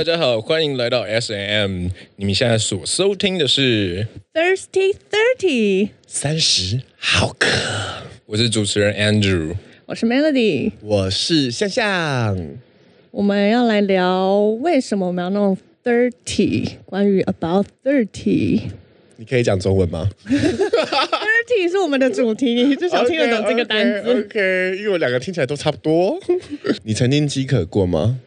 大家好，欢迎来到 S&M。你们现在所收听的是 Thirsty Thirty，三十好渴。我是主持人 Andrew，我是 Melody，我是向向。我们要来聊为什么我们要弄 Thirty，关于 About Thirty。你可以讲中文吗？Thirty 是我们的主题，你至少听得懂这个单词。okay, okay, OK，因为我两个听起来都差不多。你曾经饥渴过吗？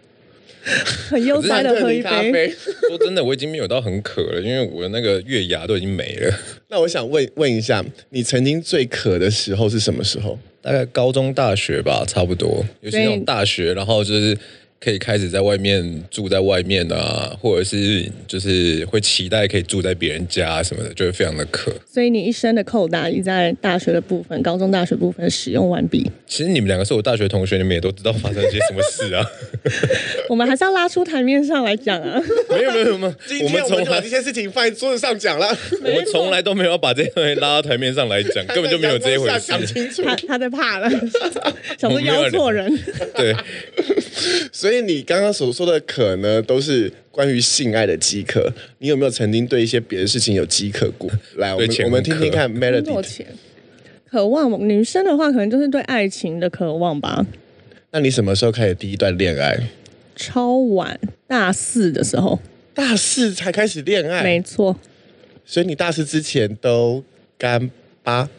很悠哉的喝一杯。说真的，我已经没有到很渴了，因为我的那个月牙都已经没了。那我想问问一下，你曾经最渴的时候是什么时候？大概高中、大学吧，差不多。尤其那种大学，然后就是。可以开始在外面住在外面啊，或者是就是会期待可以住在别人家什么的，就会非常的渴。所以你一生的扣打已在大学的部分，高中、大学部分使用完毕。其实你们两个是我大学同学，你们也都知道发生了些什么事啊。我们还是要拉出台面上来讲啊。没有没有没有，今天我们把这些事情放在桌子上讲了。我们从来都没有把这些东西拉到台面上来讲，根本就没有这一回事。讲清楚，他他在怕了，想说邀错人。对。所以你刚刚所说的渴呢，都是关于性爱的饥渴。你有没有曾经对一些别的事情有饥渴过？来，我们我们听听看 Melody。渴望女生的话，可能就是对爱情的渴望吧。那你什么时候开始第一段恋爱？超晚，大四的时候。大四才开始恋爱？没错。所以你大四之前都干巴？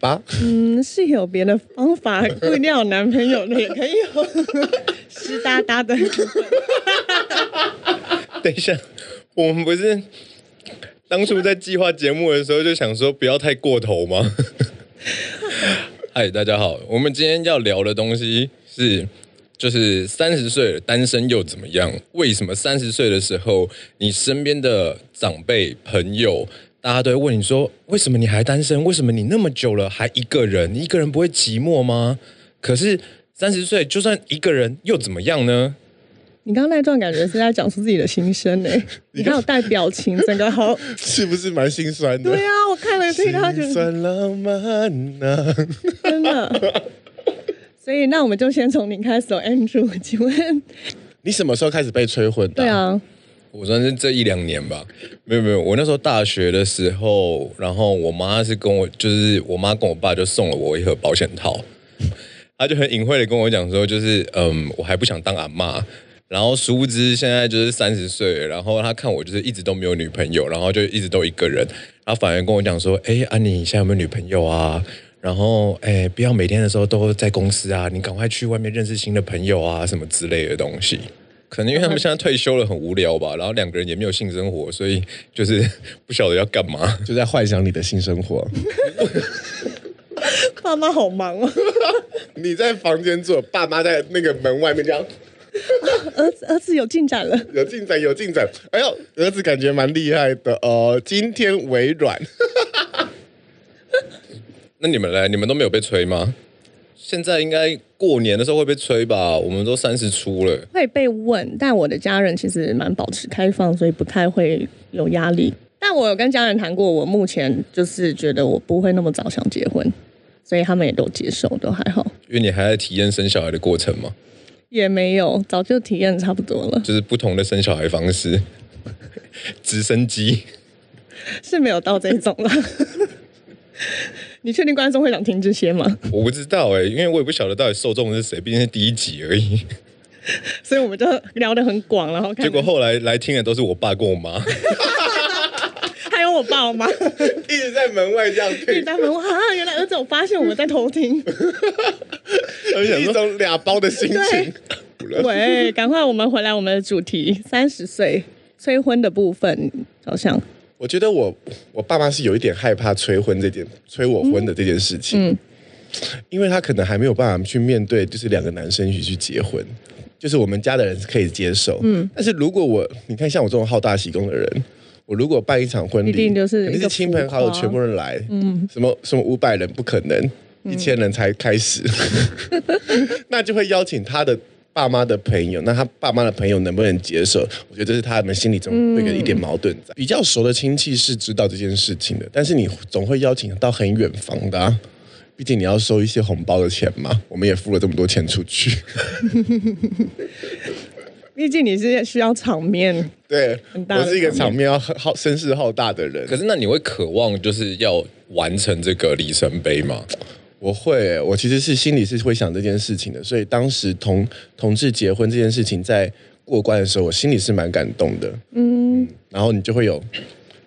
吧，嗯，是有别的方法，不一定要有男朋友的，也可以有 湿哒哒的。等一下，我们不是当初在计划节目的时候就想说不要太过头吗？嗨，大家好，我们今天要聊的东西是，就是三十岁了单身又怎么样？为什么三十岁的时候，你身边的长辈朋友？大家都会问你说：“为什么你还单身？为什么你那么久了还一个人？你一个人不会寂寞吗？”可是三十岁就算一个人又怎么样呢？你刚刚那段感觉是在讲出自己的心声呢？你还有带表情，整个好 是不是蛮心酸的？对啊，我看了听他觉得心酸浪漫啊，真的。所以那我们就先从你开始，Andrew，请问你什么时候开始被催婚的？对啊。我算是这一两年吧，没有没有，我那时候大学的时候，然后我妈是跟我，就是我妈跟我爸就送了我一盒保险套，他就很隐晦的跟我讲说，就是嗯，我还不想当阿嬷，然后殊不知现在就是三十岁，然后他看我就是一直都没有女朋友，然后就一直都一个人，他反而跟我讲说，哎，啊你现在有没有女朋友啊？然后哎，不要每天的时候都在公司啊，你赶快去外面认识新的朋友啊，什么之类的东西。可能因为他们现在退休了，很无聊吧，然后两个人也没有性生活，所以就是不晓得要干嘛，就在幻想你的性生活。爸妈好忙哦。你在房间做，爸妈在那个门外面这样。儿子，儿子有进展了，有进展，有进展。哎呦，儿子感觉蛮厉害的哦，今天微软。那你们来，你们都没有被催吗？现在应该过年的时候会被催吧？我们都三十出了，会被问。但我的家人其实蛮保持开放，所以不太会有压力。但我有跟家人谈过，我目前就是觉得我不会那么早想结婚，所以他们也都接受，都还好。因为你还在体验生小孩的过程吗？也没有，早就体验差不多了。就是不同的生小孩方式，直升机 是没有到这种了。你确定观众会想听这些吗？我不知道哎、欸，因为我也不晓得到底受众是谁，毕竟是第一集而已。所以我们就聊得很广，然后结果后来来听的都是我爸跟我妈，还有我爸我妈一直在门外这样听，一直在门外啊，原来儿子我发现我们在偷听，一种俩包的心情。喂，赶快我们回来我们的主题，三十岁催婚的部分，好像。我觉得我我爸妈是有一点害怕催婚这件催我婚的这件事情，嗯，因为他可能还没有办法去面对，就是两个男生一起去结婚，就是我们家的人是可以接受，嗯，但是如果我你看像我这种好大喜功的人，我如果办一场婚礼，一定就是亲朋好友全部人来，嗯，什么什么五百人不可能，一千人才开始，嗯、那就会邀请他的。爸妈的朋友，那他爸妈的朋友能不能接受？我觉得这是他们心里总会有一点矛盾在。比较熟的亲戚是知道这件事情的，但是你总会邀请到很远房的啊，毕竟你要收一些红包的钱嘛。我们也付了这么多钱出去。毕竟你是需要场面，对，很大我是一个场面要好声势浩大的人。可是那你会渴望就是要完成这个里程碑吗？我会、欸，我其实是心里是会想这件事情的，所以当时同同志结婚这件事情在过关的时候，我心里是蛮感动的。嗯，然后你就会有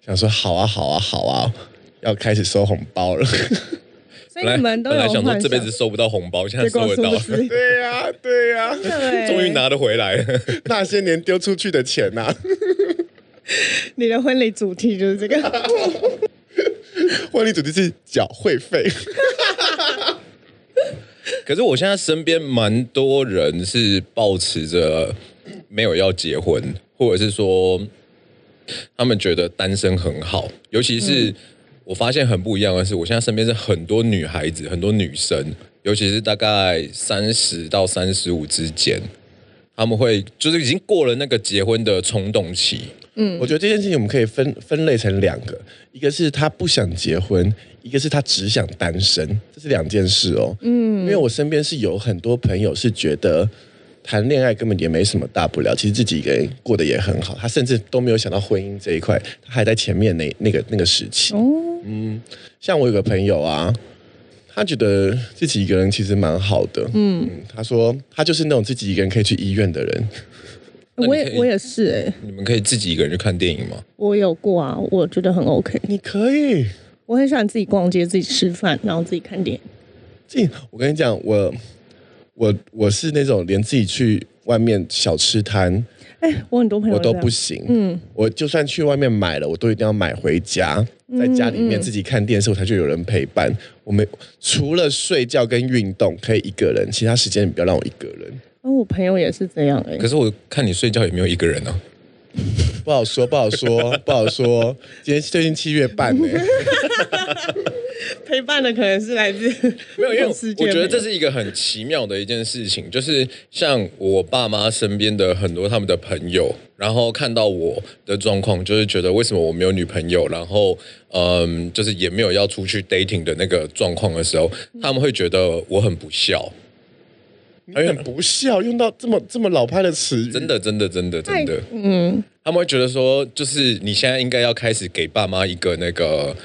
想说，好啊，好啊，好啊，要开始收红包了。所以你们都有本来想说这辈子收不到红包，现在收得到，对呀、啊，对呀、终于拿得回来了。那些年丢出去的钱呐、啊，你的婚礼主题就是这个。婚礼主题是缴会费。可是我现在身边蛮多人是抱持着没有要结婚，或者是说他们觉得单身很好。尤其是我发现很不一样的是，我现在身边是很多女孩子，很多女生，尤其是大概三十到三十五之间，他们会就是已经过了那个结婚的冲动期。嗯，我觉得这件事情我们可以分分类成两个，一个是他不想结婚，一个是他只想单身，这是两件事哦。嗯，因为我身边是有很多朋友是觉得谈恋爱根本也没什么大不了，其实自己一个人过得也很好，他甚至都没有想到婚姻这一块，他还在前面那那个那个时期。哦，嗯，像我有个朋友啊，他觉得自己一个人其实蛮好的。嗯，他说他就是那种自己一个人可以去医院的人。我也我也是哎、欸，你们可以自己一个人去看电影吗？我有过啊，我觉得很 OK。你可以，我很喜欢自己逛街、自己吃饭，然后自己看电影。这我跟你讲，我我我是那种连自己去外面小吃摊，哎，我很多朋友我都不行。嗯，我就算去外面买了，我都一定要买回家，在家里面自己看电视，我才就有人陪伴。我没除了睡觉跟运动可以一个人，其他时间你不要让我一个人。哦，我朋友也是这样哎、欸。可是我看你睡觉也没有一个人啊，不好说，不好说，不好说。今天最近七月半呢，陪伴的可能是来自 没有，因为我觉得这是一个很奇妙的一件事情，就是像我爸妈身边的很多他们的朋友，然后看到我的状况，就是觉得为什么我没有女朋友，然后嗯，就是也没有要出去 dating 的那个状况的时候，他们会觉得我很不孝。有点不孝，用到这么这么老派的词语，真的，真的，真的，真的，嗯，他们会觉得说，就是你现在应该要开始给爸妈一个那个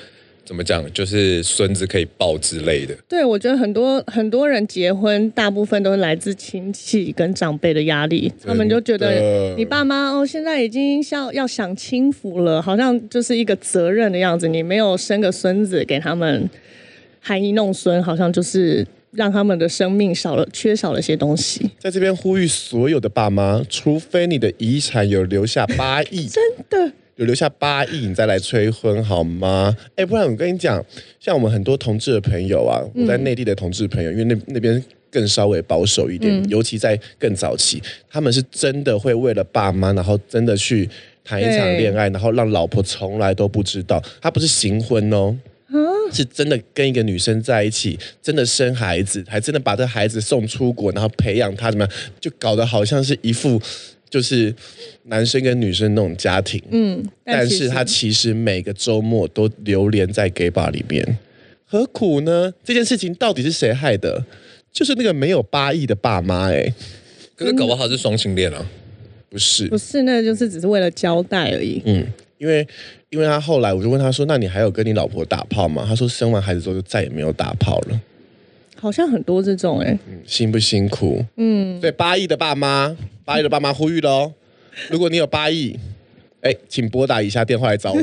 怎么讲，就是孙子可以抱之类的。对，我觉得很多很多人结婚，大部分都是来自亲戚跟长辈的压力，他们就觉得你爸妈哦，现在已经要要享清福了，好像就是一个责任的样子，你没有生个孙子给他们含饴弄孙，好像就是。让他们的生命少了，缺少了些东西。在这边呼吁所有的爸妈，除非你的遗产有留下八亿，真的有留下八亿，你再来催婚好吗？哎，不然我跟你讲，像我们很多同志的朋友啊，我在内地的同志朋友，嗯、因为那那边更稍微保守一点，嗯、尤其在更早期，他们是真的会为了爸妈，然后真的去谈一场恋爱，然后让老婆从来都不知道，他不是行婚哦。是真的跟一个女生在一起，真的生孩子，还真的把这孩子送出国，然后培养他怎么样，就搞得好像是一副就是男生跟女生那种家庭。嗯，但，是他其实每个周末都流连在 gay bar 里面，何苦呢？这件事情到底是谁害的？就是那个没有八亿的爸妈哎、欸。可是搞不好是双性恋啊？不是，不是，那就是只是为了交代而已。嗯。因为，因为他后来我就问他说：“那你还有跟你老婆打炮吗？”他说：“生完孩子之后就再也没有打炮了。”好像很多这种哎、辛不辛苦？嗯，对，八亿的爸妈，八亿的爸妈呼吁喽，如果你有八亿，哎，请拨打以下电话来找我。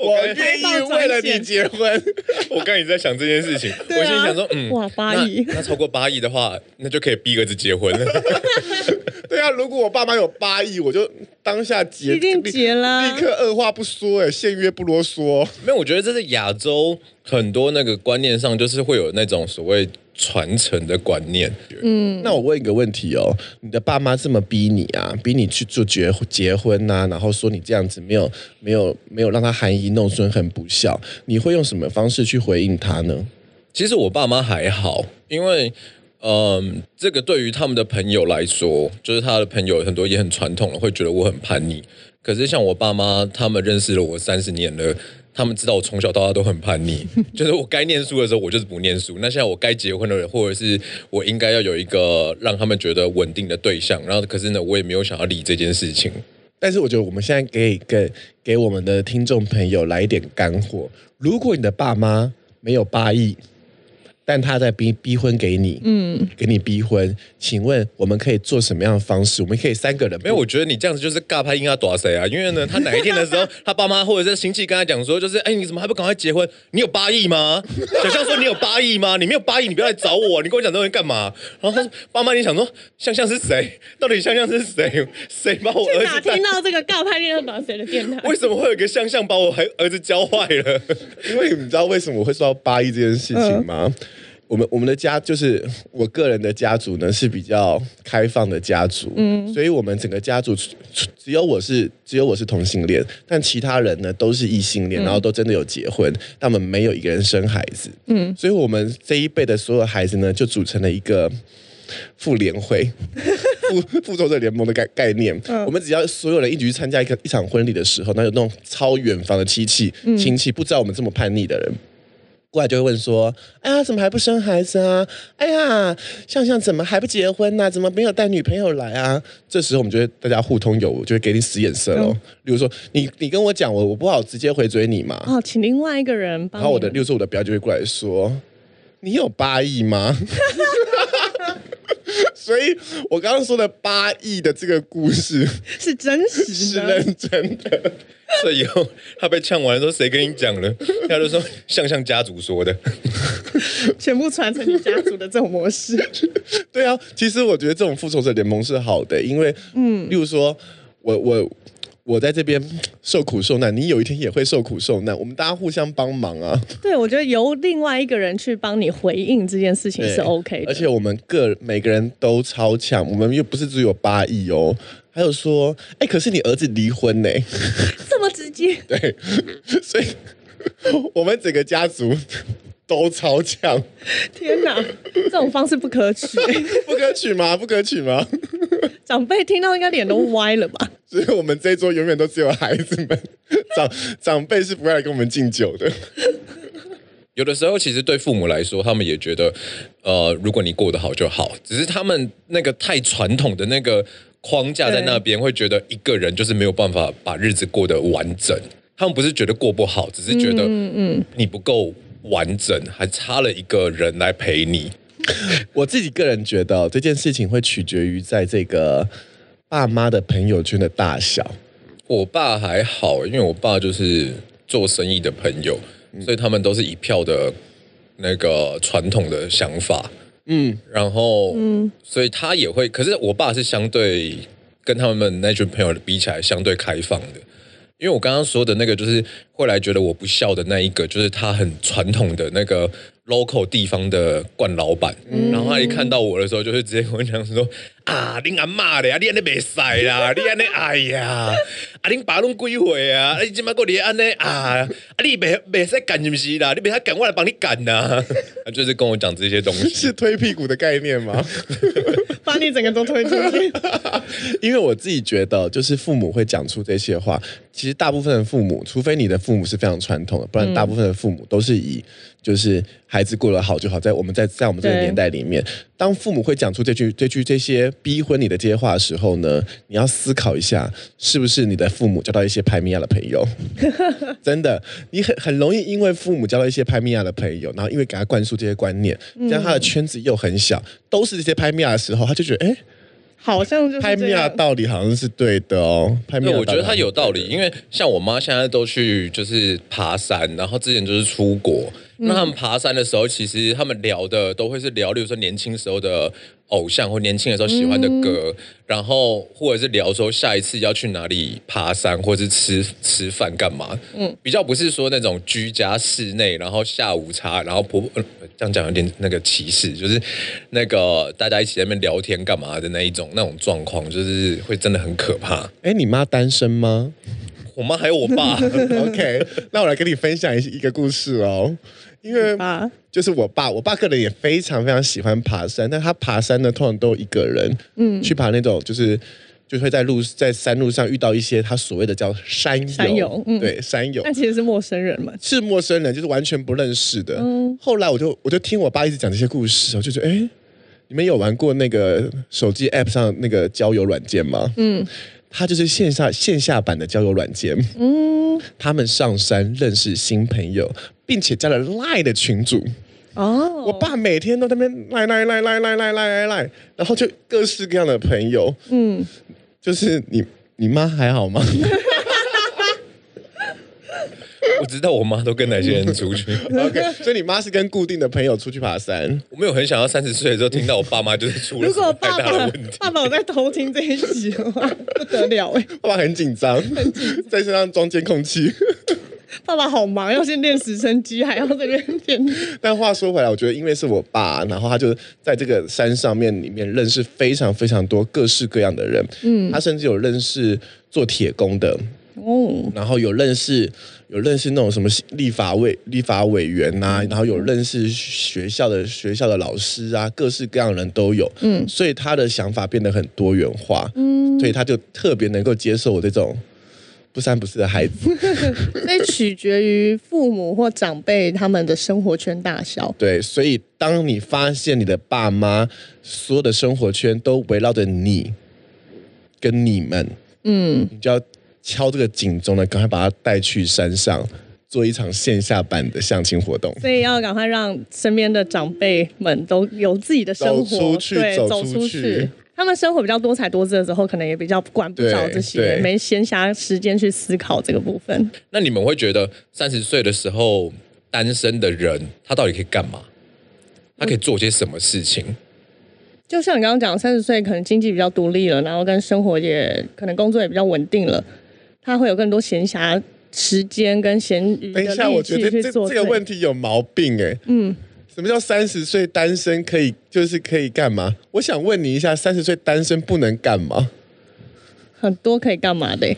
我愿意为了你结婚。我刚才在想这件事情，啊、我心想说，嗯，哇，八亿，那超过八亿的话，那就可以逼儿子结婚了。对啊，如果我爸妈有八亿，我就当下结，一定结啦，立刻二话不说，哎，现约不啰嗦。没有，我觉得这是亚洲很多那个观念上，就是会有那种所谓。传承的观念，嗯，那我问一个问题哦，你的爸妈这么逼你啊，逼你去做结结婚呐、啊，然后说你这样子没有没有没有让他含饴弄孙，很不孝，你会用什么方式去回应他呢？其实我爸妈还好，因为嗯、这个对于他们的朋友来说，就是他的朋友很多也很传统了，会觉得我很叛逆。可是像我爸妈，他们认识了我三十年了。他们知道我从小到大都很叛逆，就是我该念书的时候我就是不念书。那现在我该结婚了，或者是我应该要有一个让他们觉得稳定的对象，然后可是呢，我也没有想要理这件事情。但是我觉得我们现在可以给给我们的听众朋友来一点干货。如果你的爸妈没有八亿，但他在逼逼婚给你，嗯，给你逼婚，请问我们可以做什么样的方式？我们可以三个人，没有，我觉得你这样子就是尬拍硬要躲谁啊？因为呢，他哪一天的时候，他爸妈或者是亲戚跟他讲说，就是哎，你怎么还不赶快结婚？你有八亿吗？小象说你有八亿吗？你没有八亿，你不要来找我，你跟我讲这东西干嘛？然后他说，爸妈，你想说象象是谁？到底象象是谁？谁把我儿子？哪听到这个尬拍硬要打谁的电台？为什么会有个象象把我儿儿子教坏了？因为你知道为什么我会说到八亿这件事情吗？嗯我们我们的家就是我个人的家族呢是比较开放的家族，嗯，所以我们整个家族只有我是只有我是同性恋，但其他人呢都是异性恋，然后都真的有结婚，但我们没有一个人生孩子，嗯，所以我们这一辈的所有孩子呢就组成了一个妇联会，复复仇者联盟的概概念，嗯，我们只要所有人一起去参加一个一场婚礼的时候，那有那种超远房的亲戚亲戚不知道我们这么叛逆的人。过来就会问说：“哎呀，怎么还不生孩子啊？哎呀，向向怎么还不结婚呢、啊？怎么没有带女朋友来啊？”这时候我们就会大家互通有无，就会给你使眼色喽。嗯、例如说，你你跟我讲我我不好直接回嘴你嘛。哦，请另外一个人帮。然后我的，例如说我的表就会过来说：“你有八亿吗？” 所以我刚刚说的八亿的这个故事 是真实的，是认真的。所以以后他被呛完了，说谁跟你讲了？他就说像像家族说的，全部传承你家族的这种模式。对啊，其实我觉得这种复仇者联盟是好的，因为嗯，例如说我我。我在这边受苦受难，你有一天也会受苦受难，我们大家互相帮忙啊。对，我觉得由另外一个人去帮你回应这件事情是 OK 的。而且我们个每个人都超强，我们又不是只有八亿哦。还有说，哎，可是你儿子离婚呢？这么直接？对，所以我们整个家族都超强。天哪，这种方式不可取，不可取吗？不可取吗？长辈听到应该脸都歪了吧？所以我们这一桌永远都只有孩子们，长长辈是不会来跟我们敬酒的。有的时候，其实对父母来说，他们也觉得，呃，如果你过得好就好。只是他们那个太传统的那个框架在那边，会觉得一个人就是没有办法把日子过得完整。他们不是觉得过不好，只是觉得，嗯嗯，你不够完整，还差了一个人来陪你。我自己个人觉得这件事情会取决于在这个爸妈的朋友圈的大小。我爸还好，因为我爸就是做生意的朋友，所以他们都是一票的那个传统的想法。嗯，然后嗯，所以他也会，可是我爸是相对跟他们那群朋友比起来相对开放的。因为我刚刚说的那个，就是后来觉得我不孝的那一个，就是他很传统的那个 local 地方的惯老板，嗯、然后他一看到我的时候，就会直接跟我讲说：“啊，你阿妈的啊，你安尼袂使啦，你安尼哎呀，啊，你爸拢几岁啊？你今麦过你安尼啊？啊，你袂袂使干是不是啦？你袂使干，我来帮你干呐、啊。”他就是跟我讲这些东西，是推屁股的概念吗？把你整个都推出去。因为我自己觉得，就是父母会讲出这些话，其实大部分的父母，除非你的父母是非常传统的，不然大部分的父母都是以就是孩子过得好就好。在我们在在我们这个年代里面，当父母会讲出这句这句这些逼婚你的这些话的时候呢，你要思考一下，是不是你的父母交到一些拍米亚的朋友？真的，你很很容易因为父母交到一些拍米亚的朋友，然后因为给他灌输这些观念，这样他的圈子又很小，都是这些拍米亚的时候，他就觉得哎。诶好像就是拍米亚道理好像是对的哦，拍米亚，我觉得他有道理，因为像我妈现在都去就是爬山，然后之前就是出国。那他们爬山的时候，其实他们聊的都会是聊，例如说年轻时候的偶像或年轻的时候喜欢的歌，嗯、然后或者是聊说下一次要去哪里爬山，或者是吃吃饭干嘛。嗯，比较不是说那种居家室内，然后下午茶，然后婆婆、呃、这样讲有点那个歧视，就是那个大家一起在那边聊天干嘛的那一种那种状况，就是会真的很可怕。哎，你妈单身吗？我妈还有我爸。OK，那我来跟你分享一一个故事哦。因为就是我爸，我爸个人也非常非常喜欢爬山，但他爬山呢，通常都一个人，嗯，去爬那种就是就会在路在山路上遇到一些他所谓的叫山友，山友，嗯，对，山友，但其实是陌生人嘛，是陌生人，就是完全不认识的。嗯，后来我就我就听我爸一直讲这些故事，我就觉得，哎，你们有玩过那个手机 App 上那个交友软件吗？嗯。他就是线下线下版的交友软件，嗯，他们上山认识新朋友，并且加了 Line 的群组。哦，我爸每天都在那边来来来来来来来来，然后就各式各样的朋友，嗯，就是你你妈还好吗？我知道我妈都跟哪些人出去，OK，所以你妈是跟固定的朋友出去爬山。我没有很想要三十岁的时候听到我爸妈就是出了什么太大的问题。如果爸爸，爸爸有在偷听这一集的话，不得了哎，爸爸很紧张，在身上装监控器。爸爸好忙，要先练直升机，还要在这边练。但话说回来，我觉得因为是我爸，然后他就在这个山上面里面认识非常非常多各式各样的人。嗯，他甚至有认识做铁工的。哦，然后有认识有认识那种什么立法委立法委员呐、啊，然后有认识学校的学校的老师啊，各式各样的人都有。嗯，所以他的想法变得很多元化。嗯，所以他就特别能够接受我这种不三不四的孩子。所以取决于父母或长辈他们的生活圈大小。对，所以当你发现你的爸妈所有的生活圈都围绕着你跟你们，嗯，你就要。敲这个警钟呢，赶快把他带去山上做一场线下版的相亲活动。所以要赶快让身边的长辈们都有自己的生活，出去，对，走出去。他们生活比较多彩多姿的时候，可能也比较管不着这些，没闲暇时间去思考这个部分。那你们会觉得三十岁的时候单身的人，他到底可以干嘛？他可以做些什么事情？嗯就像你刚刚讲，三十岁可能经济比较独立了，然后跟生活也可能工作也比较稳定了。他会有更多闲暇时间跟闲余。等一下，我觉得这这个问题有毛病哎。嗯，什么叫三十岁单身可以就是可以干嘛？我想问你一下，三十岁单身不能干嘛？很多可以干嘛的。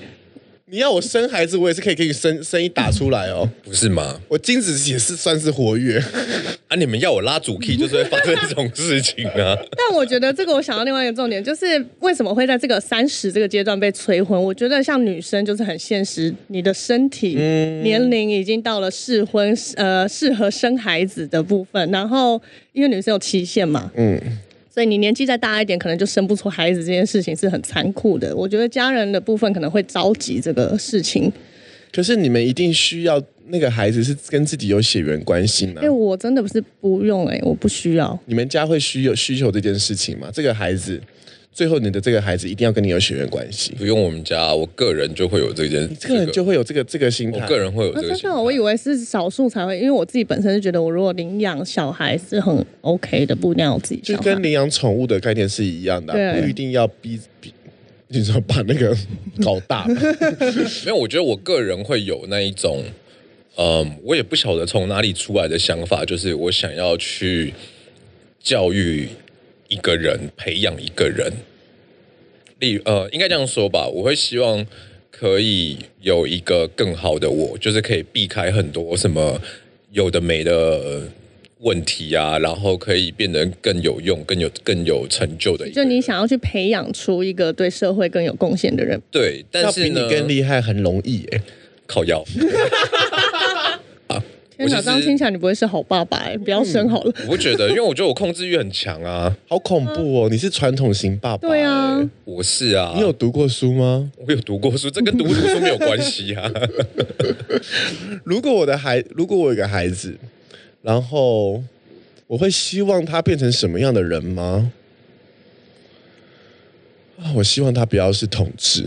你要我生孩子，我也是可以给你生生一打出来哦，不是吗？我精子也是算是活跃啊！你们要我拉主 key，就是会发生这种事情啊。但我觉得这个，我想到另外一个重点，就是为什么会在这个三十这个阶段被催婚？我觉得像女生就是很现实，你的身体年龄已经到了适婚呃适合生孩子的部分，然后因为女生有期限嘛，嗯。所以你年纪再大一点，可能就生不出孩子，这件事情是很残酷的。我觉得家人的部分可能会着急这个事情。可是你们一定需要那个孩子是跟自己有血缘关系吗？因为我真的不是不用哎、欸，我不需要。你们家会需有需求这件事情吗？这个孩子。最后，你的这个孩子一定要跟你有血缘关系。不用我们家，我个人就会有这件，个人就会有这个这个心态。我个人会有这个心态。真的，我以为是少数才会，因为我自己本身就觉得，我如果领养小孩是很 OK 的，不一定要自己。就跟领养宠物的概念是一样的，对不一定要逼逼，你说把那个搞大。没有，我觉得我个人会有那一种，嗯，我也不晓得从哪里出来的想法，就是我想要去教育。一个人培养一个人，例呃，应该这样说吧，我会希望可以有一个更好的我，就是可以避开很多什么有的没的问题啊，然后可以变得更有用、更有更有成就的。就你想要去培养出一个对社会更有贡献的人，对，但是呢，比你更厉害很容易哎，靠腰。我想这样听起来你不会是好爸爸哎，不要生好了。我不觉得，因为我觉得我控制欲很强啊，好恐怖哦！你是传统型爸爸，对啊，我是啊。你有读过书吗？我有读过书，这跟读不读书没有关系啊。如果我的孩，如果我有个孩子，然后我会希望他变成什么样的人吗？啊我希望他不要是同志，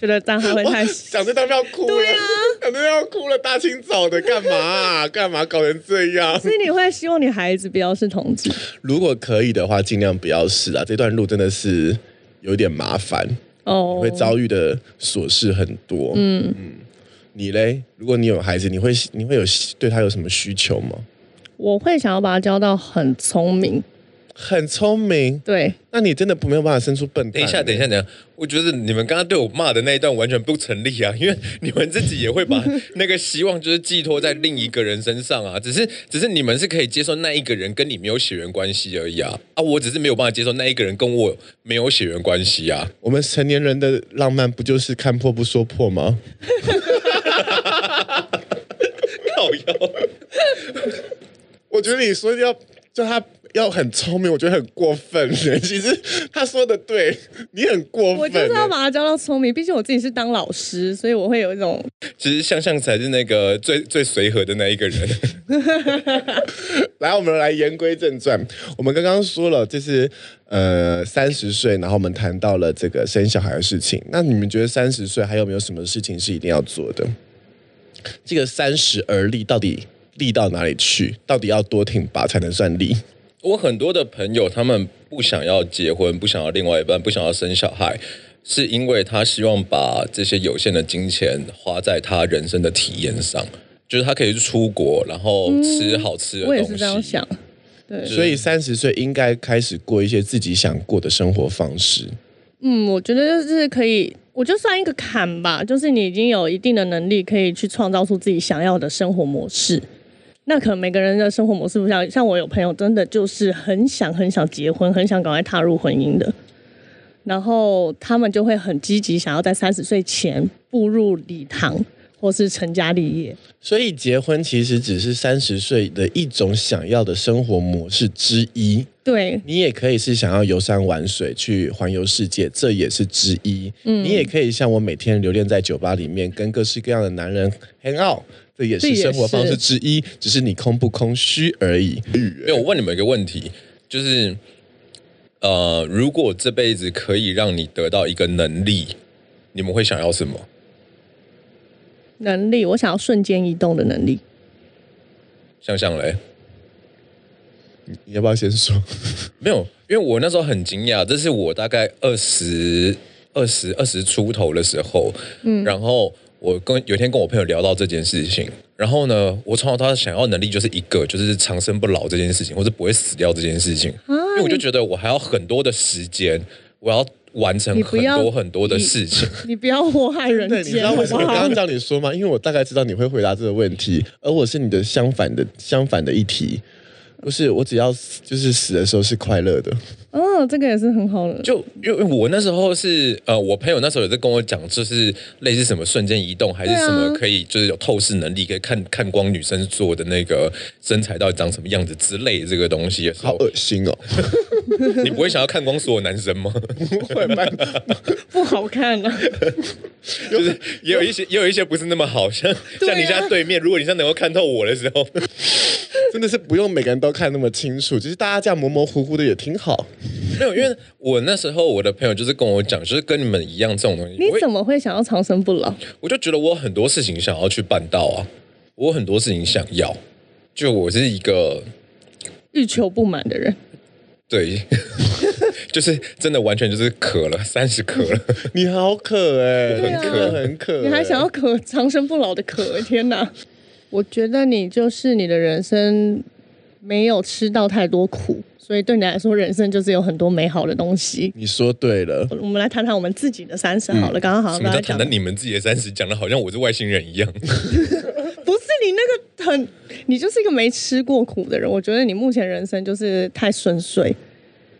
觉得这样他会太想着他们要哭了，对啊，想着要哭了，大清早的干嘛啊？干嘛搞成这样？所以你会希望你孩子不要是同志？如果可以的话，尽量不要是啊。这段路真的是有点麻烦哦，会遭遇的琐事很多。嗯嗯，你嘞？如果你有孩子，你会你会有对他有什么需求吗？我会想要把他教到很聪明。很聪明。对，那你真的不没有办法生出笨蛋。等一下，等一下，等一下，我觉得你们刚刚对我骂的那一段完全不成立啊，因为你们自己也会把那个希望就是寄托在另一个人身上啊，只是只是你们是可以接受那一个人跟你没有血缘关系而已啊，啊，我只是没有办法接受那一个人跟我没有血缘关系啊。我们成年人的浪漫不就是看破不说破吗？靠腰，我觉得你说要叫他要很聪明，我觉得很过分。其实他说的对，你很过分。我就是要把他教到聪明，毕竟我自己是当老师，所以我会有一种。其实向向才是那个最最随和的那一个人。来，我们来言归正传。我们刚刚说了，就是呃三十岁，然后我们谈到了这个生小孩的事情。那你们觉得三十岁还有没有什么事情是一定要做的？这个三十而立到底立到哪里去？到底要多挺拔才能算立？我很多的朋友，他们不想要结婚，不想要另外一半，不想要生小孩，是因为他希望把这些有限的金钱花在他人生的体验上，就是他可以去出国，然后吃好吃的东西。我也是这样想。对，所以三十岁应该开始过一些自己想过的生活方式。嗯，我觉得就是可以。我就算一个坎吧，就是你已经有一定的能力，可以去创造出自己想要的生活模式。那可能每个人的生活模式不一样，像我有朋友真的就是很想很想结婚，很想赶快踏入婚姻的，然后他们就会很积极，想要在三十岁前步入礼堂。或是成家立业，所以结婚其实只是三十岁的一种想要的生活模式之一。对，你也可以是想要游山玩水，去环游世界，这也是之一。嗯，你也可以像我每天留恋在酒吧里面，跟各式各样的男人 hang out，这也是生活方式之一。只是你空不空虚而已。没有，我问你们一个问题，就是呃，如果这辈子可以让你得到一个能力，你们会想要什么？能力，我想要瞬间移动的能力。想想嘞，你要不要先说？没有，因为我那时候很惊讶，这是我大概二十二十二十出头的时候，嗯，然后我跟有一天跟我朋友聊到这件事情，然后呢，我从小到大想要的能力就是一个，就是长生不老这件事情，或者不会死掉这件事情，因为我就觉得我还要很多的时间，我要。完成很多很多的事情，你，不要祸害人间。对，你知道为什么刚刚叫你说吗？因为我大概知道你会回答这个问题，而我是你的相反的相反的一题。不是，我只要就是死的时候是快乐的。哦，这个也是很好的。就因为我那时候是呃，我朋友那时候有在跟我讲，就是类似什么瞬间移动，还是什么可以就是有透视能力，可以看看光女生做的那个身材到底长什么样子之类的这个东西。好恶心哦！你不会想要看光所有男生吗？不会吗？不好看啊！就是也有一些，也有一些不是那么好，像像你现在对面，如果你现在能够看透我的时候。真的是不用每个人都看那么清楚，其实大家这样模模糊糊的也挺好。没有，因为我那时候我的朋友就是跟我讲，就是跟你们一样这种东西。你怎么会想要长生不老？我就觉得我很多事情想要去办到啊，我很多事情想要。就我是一个欲求不满的人。对，就是真的完全就是渴了，三十渴了。你好渴哎、欸，很渴很渴。你还想要渴长生不老的渴？天哪！我觉得你就是你的人生没有吃到太多苦，所以对你来说，人生就是有很多美好的东西。你说对了，我们来谈谈我们自己的三十好了，刚刚、嗯、好。什么叫谈谈你们自己的三十？讲的好像我是外星人一样。不是你那个很，你就是一个没吃过苦的人。我觉得你目前人生就是太顺遂。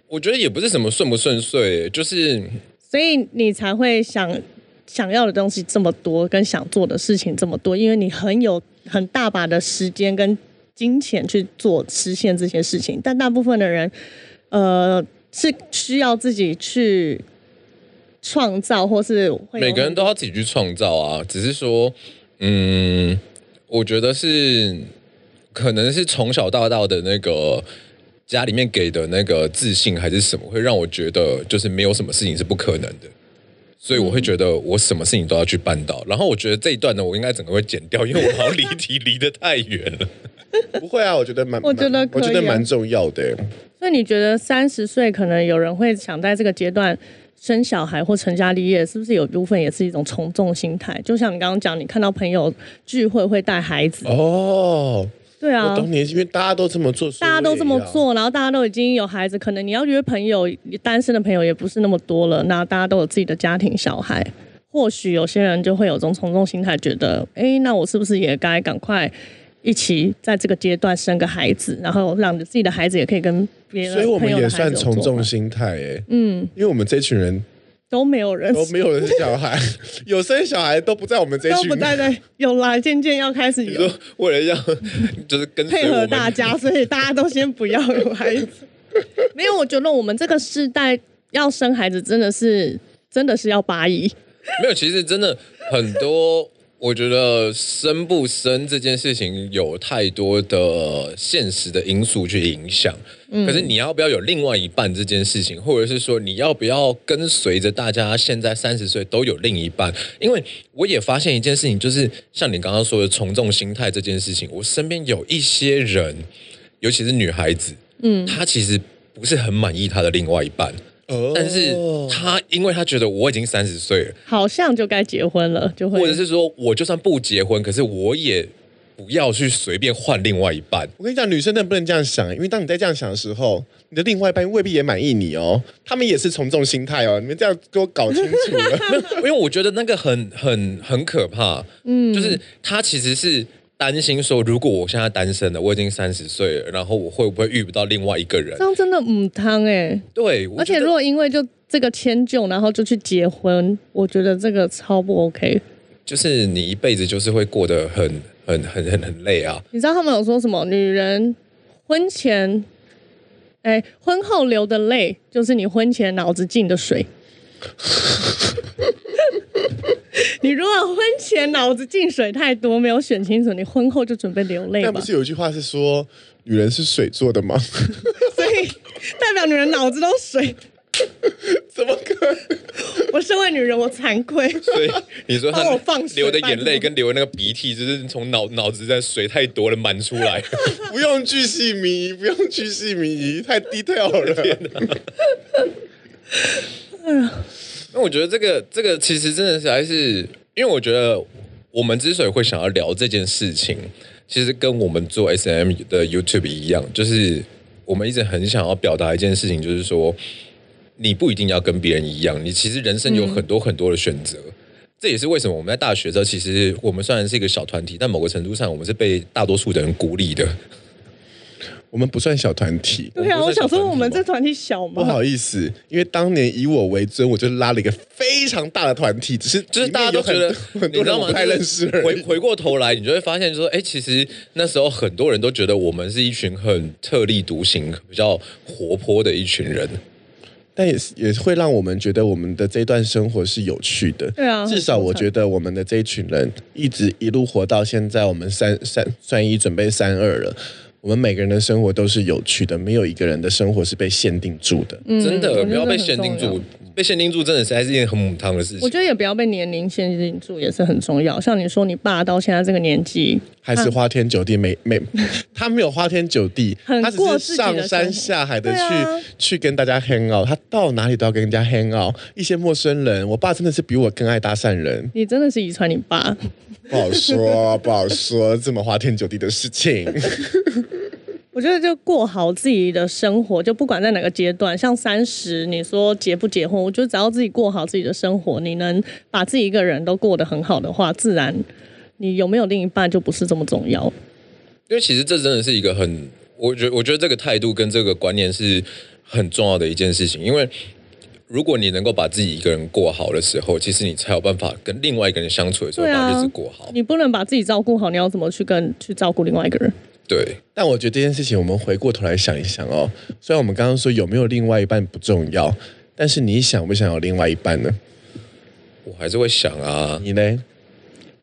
我觉得也不是什么顺不顺遂，就是所以你才会想想要的东西这么多，跟想做的事情这么多，因为你很有。很大把的时间跟金钱去做实现这些事情，但大部分的人，呃，是需要自己去创造，或是每个人都要自己去创造啊。只是说，嗯，我觉得是可能是从小到大的那个家里面给的那个自信，还是什么，会让我觉得就是没有什么事情是不可能的。所以我会觉得我什么事情都要去办到，然后我觉得这一段呢，我应该整个会剪掉，因为我好像离题离得太远了。不会啊，我觉得蛮，我觉得我觉得蛮重要的。所以你觉得三十岁可能有人会想在这个阶段生小孩或成家立业，是不是有一部分也是一种从众心态？就像你刚刚讲，你看到朋友聚会会带孩子哦，对啊，我懂你，因为大家都这么做，大家都这么做，然后大家都已经有孩子，可能你要约朋友，单身的朋友也不是那么多了。那大家都有自己的家庭、小孩，或许有些人就会有种从众心态，觉得，哎，那我是不是也该赶快一起在这个阶段生个孩子，然后让自己的孩子也可以跟别人，所以我们也算从众心态，哎，嗯，因为我们这群人。都没有人，都没有人生小孩，有生小孩都不在我们这一群，都不在在，有啦，渐渐要开始有。为了要就是跟配合大家，所以大家都先不要有孩子。没有，我觉得我们这个世代要生孩子真的是真的是要八亿。没有，其实真的很多。我觉得生不生这件事情有太多的现实的因素去影响，嗯，可是你要不要有另外一半这件事情，或者是说你要不要跟随着大家现在三十岁都有另一半？因为我也发现一件事情，就是像你刚刚说的从众心态这件事情，我身边有一些人，尤其是女孩子，嗯，她其实不是很满意她的另外一半。但是他，因为他觉得我已经三十岁了，好像就该结婚了，就会，或者是说我就算不结婚，可是我也不要去随便换另外一半。我跟你讲，女生真的不能这样想，因为当你在这样想的时候，你的另外一半未必也满意你哦，他们也是从众心态哦，你们这样给我搞清楚了。因为我觉得那个很很很可怕，嗯，就是他其实是。担心说，如果我现在单身了，我已经三十岁了，然后我会不会遇不到另外一个人？这样真的母汤哎。对，而且如果因为就这个迁就，然后就去结婚，我觉得这个超不 OK。就是你一辈子就是会过得很很很很很累啊。你知道他们有说什么？女人婚前，哎，婚后流的泪，就是你婚前脑子进的水。你如果婚前脑子进水太多，没有选清楚，你婚后就准备流泪。但不是有一句话是说，女人是水做的吗？所以代表女人脑子都水？怎么可能？我身为女人，我惭愧。所以你说她流的眼泪跟流的那个鼻涕，就是从脑脑子在水太多了满出来。不用巨细靡遗，不用巨细靡遗，太 detail 了。我觉得这个这个其实真的是还是，因为我觉得我们之所以会想要聊这件事情，其实跟我们做 SM 的 YouTube 一样，就是我们一直很想要表达一件事情，就是说你不一定要跟别人一样，你其实人生有很多很多的选择。嗯。这也是为什么我们在大学的时候，其实我们虽然是一个小团体，但某个程度上我们是被大多数的人孤立的。我们不算小团体。对啊，我想说我们这团体小吗？不好意思，因为当年以我为尊，我就拉了一个非常大的团体，只是就是大家都觉得很多人不太认识。回回过头来，你就会发现说，哎，其实那时候很多人都觉得我们是一群很特立独行、比较活泼的一群人，但也是也会让我们觉得我们的这段生活是有趣的。对啊，至少我觉得我们的这一群人一直一路活到现在，我们三三三一准备三二了。我们每个人的生活都是有趣的，没有一个人的生活是被限定住的。嗯、真的，不要被限定住，被限定住真的是还是一件很母汤的事情。我觉得也不要被年龄限定住，也是很重要。像你说，你爸到现在这个年纪，还是花天酒地，没没，他没有花天酒地，他只是上山下海的去、啊、去跟大家 hang out，他到哪里都要跟人家 hang out。一些陌生人，我爸真的是比我更爱搭讪人。你真的是遗传你爸。不好说，不好说，这么花天酒地的事情。我觉得就过好自己的生活，就不管在哪个阶段，像三十，你说结不结婚，我觉得只要自己过好自己的生活，你能把自己一个人都过得很好的话，自然你有没有另一半就不是这么重要。因为其实这真的是一个很，我觉我觉得这个态度跟这个观念是很重要的一件事情，因为。如果你能够把自己一个人过好的时候，其实你才有办法跟另外一个人相处的时候把日子过好。你不能把自己照顾好，你要怎么去跟去照顾另外一个人？对。但我觉得这件事情，我们回过头来想一想哦。虽然我们刚刚说有没有另外一半不重要，但是你想不想有另外一半呢？我还是会想啊。你呢？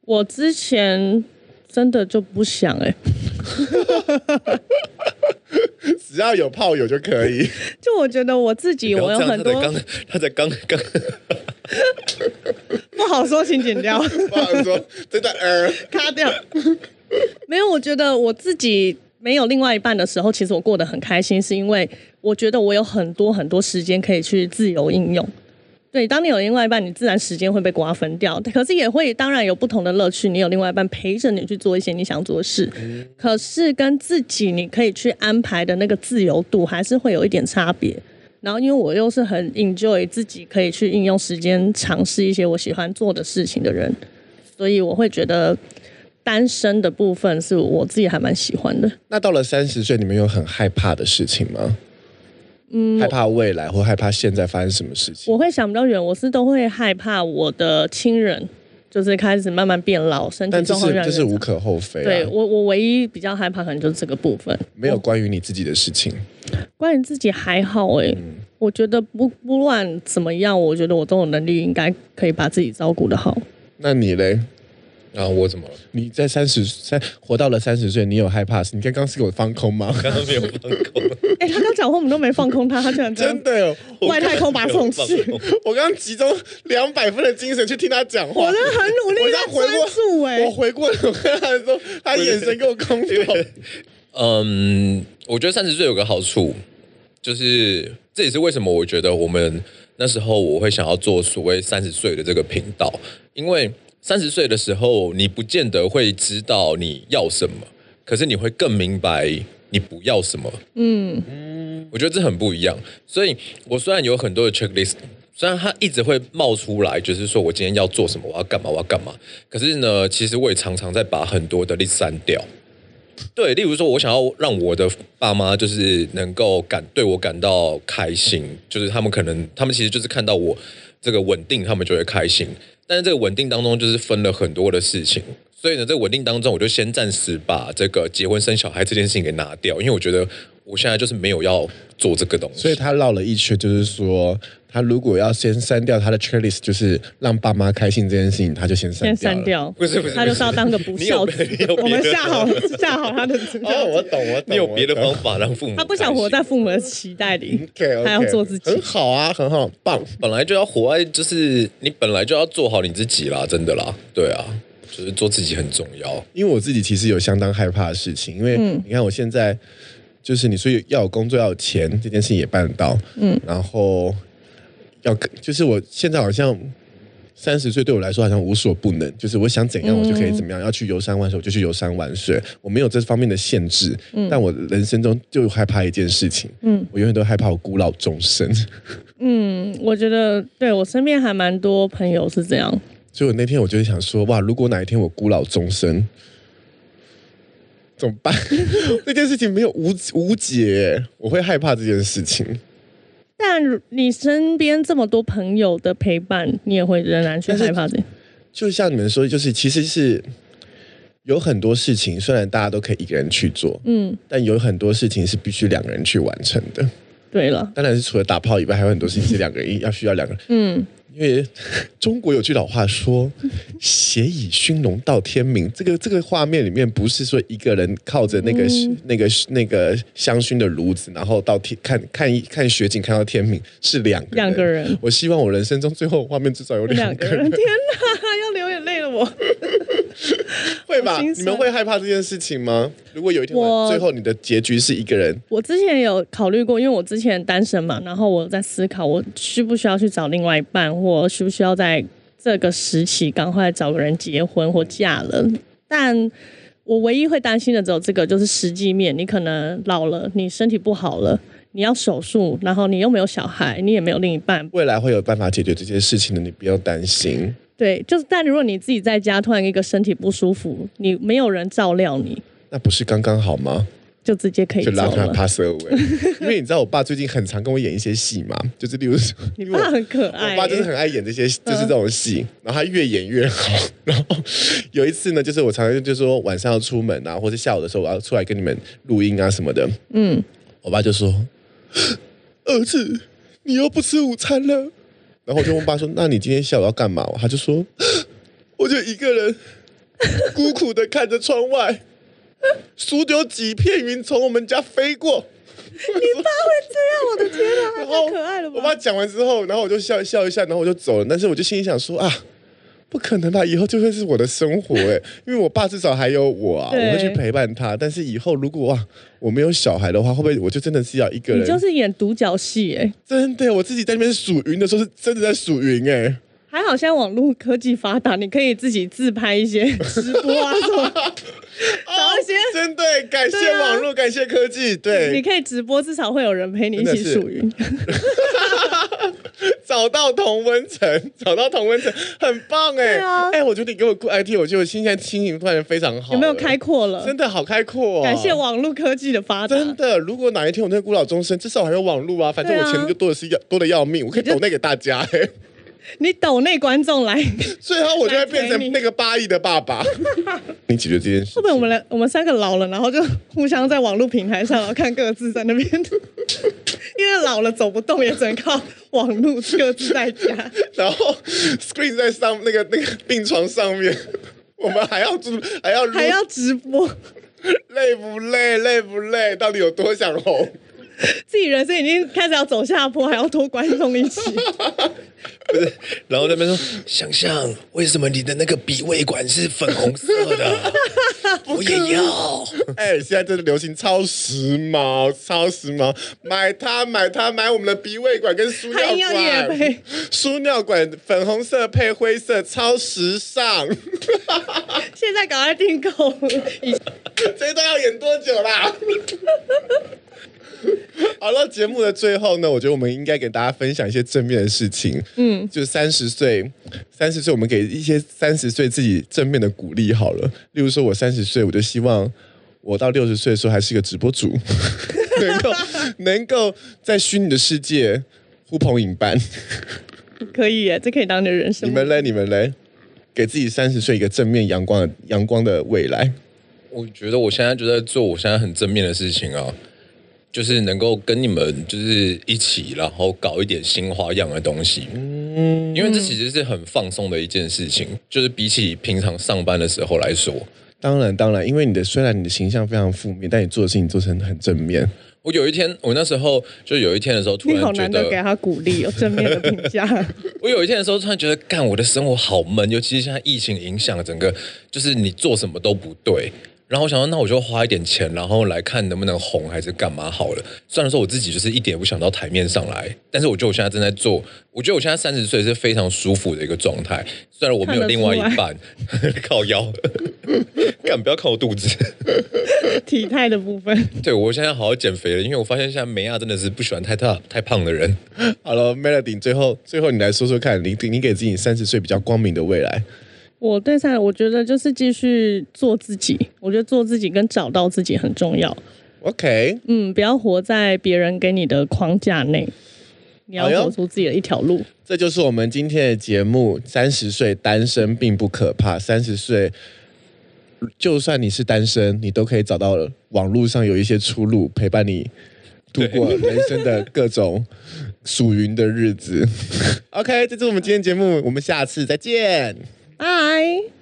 我之前真的就不想哎、欸。只要有炮友就可以。就我觉得我自己，我有很多。他在刚 刚，不好说，请剪掉。不好说，真的呃，卡掉。没有，我觉得我自己没有另外一半的时候，其实我过得很开心，是因为我觉得我有很多很多时间可以去自由应用。对，当你有另外一半，你自然时间会被瓜分掉。可是也会，当然有不同的乐趣。你有另外一半陪着你去做一些你想做的事，嗯、可是跟自己你可以去安排的那个自由度，还是会有一点差别。然后，因为我又是很 enjoy 自己可以去应用时间尝试一些我喜欢做的事情的人，所以我会觉得单身的部分是我自己还蛮喜欢的。那到了三十岁，你们有很害怕的事情吗？嗯，害怕未来，或害怕现在发生什么事情？我会想比较远，我是都会害怕我的亲人就是开始慢慢变老，身体状况越来越。这是无可厚非啊。对我，我唯一比较害怕可能就是这个部分。没有关于你自己的事情，关于自己还好哎、我觉得不不论怎么样，我觉得我都有能力，应该可以把自己照顾的好。那你嘞？啊，我怎么了？你在三十三活到了三十岁，你有害怕？你刚刚是给我放空吗？刚刚没有放空。哎、欸，他刚讲话我们都没放空他，他居然真的有外太空把他送去。我刚刚集中两百分的精神去听他讲话，我真的很努力在专注。哎，我回过头看他的时候，他眼神给我空掉。嗯，我觉得三十岁有个好处，就是这也是为什么我觉得我们那时候我会想要做所谓三十岁的这个频道，因为。三十岁的时候，你不见得会知道你要什么，可是你会更明白你不要什么。嗯嗯，我觉得这很不一样。所以，我虽然有很多的 checklist，虽然它一直会冒出来，就是说我今天要做什么，我要干嘛，我要干嘛。可是呢，其实我也常常在把很多的 list 删掉。对，例如说，我想要让我的爸妈就是能够感对我感到开心，就是他们可能他们其实就是看到我这个稳定，他们就会开心。但是这个稳定当中就是分了很多的事情，所以呢，这个稳定当中，我就先暂时把这个结婚生小孩这件事情给拿掉，因为我觉得我现在就是没有要做这个东西。所以他绕了一圈，就是说，他如果要先删掉他的 checklist，就是让爸妈开心这件事情，他就先删掉。先删掉，不是不是，他就是要当个不 孝子。我们下好 下好他的。哦，我懂我懂。你有别的方法让父母？他不想活在父母的期待里，okay, okay, 他要做自己。很好啊，很好，棒。本来就要活在，就是你本来就要做好你自己啦，真的啦，对啊，就是做自己很重要。因为我自己其实有相当害怕的事情，因为你看我现在就是你说要有工作要有钱这件事情也办得到，嗯，然后。要就是我现在好像三十岁，对我来说好像无所不能。就是我想怎样，我就可以怎么样。要去游山玩水，我就去游山玩水。我没有这方面的限制。嗯，但我人生中就害怕一件事情。嗯，我永远都害怕我孤老终生。嗯，我觉得对我身边还蛮多朋友是这样。所以我那天我就想说，哇，如果哪一天我孤老终生，怎么办？那件事情没有无无解，我会害怕这件事情。但你身边这么多朋友的陪伴，你也会仍然去害怕的。就像你们说，就是其实是有很多事情，虽然大家都可以一个人去做，嗯，但有很多事情是必须两个人去完成的。对了，当然是除了打炮以外，还有很多事情是两个人要需要两个人，嗯。因为 中国有句老话说“血以熏笼到天明”，这个这个画面里面不是说一个人靠着那个、嗯、那个那个香薰的炉子，然后到天看看一看雪景看到天明，是两个两个人。我希望我人生中最后画面至少有两个人。天哪，要流眼泪了我！会吧？你们会害怕这件事情吗？如果有一天我最后你的结局是一个人，我之前有考虑过，因为我之前单身嘛，然后我在思考我需不需要去找另外一半，或需不需要在这个时期赶快找个人结婚或嫁了。但我唯一会担心的只有这个，就是实际面，你可能老了，你身体不好了，你要手术，然后你又没有小孩，你也没有另一半，未来会有办法解决这些事情的，你不要担心。对，就是，但如果你自己在家突然一个身体不舒服，你没有人照料你，那不是刚刚好吗？就直接可以就让他 pass away。因为你知道，我爸最近很常跟我演一些戏嘛，就是例如说，你爸很可爱，我爸就是很爱演这些，就是这种戏，然后他越演越好。然后有一次呢，就是我常常就说晚上要出门啊，或者下午的时候我要出来跟你们录音啊什么的，嗯，我爸就说：“ 儿子，你又不吃午餐了。”然后我就问爸说：“那你今天下午要干嘛？”他就说：“ 我就一个人孤苦的看着窗外，数有几片云从我们家飞过。”你爸会这样？我的天哪，太可爱了吧！我爸讲完之后，然后我就笑笑一下，然后我就走了。但是我就心里想说啊，不可能吧？以后就会是我的生活哎，因为我爸至少还有我啊，我会去陪伴他。但是以后如果哇，我没有小孩的话，会不会我就真的是要一个人？你就是演独角戏哎，真的，我自己在那边数云的时候是真的在数云哎。还好现在网络科技发达，你可以自己自拍一些 直播啊什么，找一些、哦、真对，感谢网络，啊、感谢科技，对，你可以直播，至少会有人陪你一起数云。找到同温层，找到同温层，很棒哎！哎、啊欸，我觉得你给我过 IT，我觉得我现在心情突然非常好。有没有开阔了？真的好开阔、哦！感谢网络科技的发展。真的，如果哪一天我那个孤老终生，至少还有网络啊，反正我钱就多的是要多的要命，我可以抖内给大家哎、欸。你抖内观众来，最后我就会变成那个八亿的爸爸。你解决这件事，会不会我们来我们三个老了，然后就互相在网络平台上，然后看各自在那边，因为老了走不动，也只能靠网络各自在家。然后 screen 在上那个那个病床上面，我们还要直还要还要直播，累不累？累不累？到底有多想红？自己人生已经开始要走下坡，还要拖观众一起。不是，然后那边说，想象为什么你的那个鼻胃管是粉红色的？我也要。哎、欸，现在真的流行超时髦，超时髦，买它，买它，买我们的鼻胃管跟输尿管。输尿管粉红色配灰色，超时尚。现在赶快订购。这一段要演多久啦？好了，节目的最后呢，我觉得我们应该给大家分享一些正面的事情。嗯，就三十岁，三十岁，我们给一些三十岁自己正面的鼓励好了。例如说，我三十岁，我就希望我到六十岁的时候还是一个直播主，能够能够在虚拟的世界呼朋引伴。可以耶，这可以当你的人生。你们嘞？你们嘞？给自己三十岁一个正面阳光的阳光的未来。我觉得我现在就在做我现在很正面的事情啊。就是能够跟你们就是一起，然后搞一点新花样的东西，嗯，因为这其实是很放松的一件事情，就是比起平常上班的时候来说，当然当然，因为你的虽然你的形象非常负面，但你做的事情做成很正面。我有一天，我那时候就有一天的时候，突然觉得好难得给他鼓励，有正面的评价。我有一天的时候，突然觉得干我的生活好闷，尤其是现在疫情影响整个，就是你做什么都不对。然后我想说，那我就花一点钱，然后来看能不能红还是干嘛好了。虽然说我自己就是一点也不想到台面上来，但是我觉得我现在正在做。我觉得我现在三十岁是非常舒服的一个状态。虽然我没有另外一半，靠腰，干不要靠我肚子。体态的部分，对我现在好好减肥了，因为我发现现在梅亚真的是不喜欢太大太胖的人。好了，Melody，最后最后你来说说看，你你给自己三十岁比较光明的未来。我对赛，我觉得就是继续做自己。我觉得做自己跟找到自己很重要。OK，嗯，不要活在别人给你的框架内，你要走出自己的一条路。哎。这就是我们今天的节目。三十岁单身并不可怕，三十岁就算你是单身，你都可以找到网络上有一些出路，陪伴你度过人生的各种属云的日子。OK，这是我们今天节目，我们下次再见。Bye.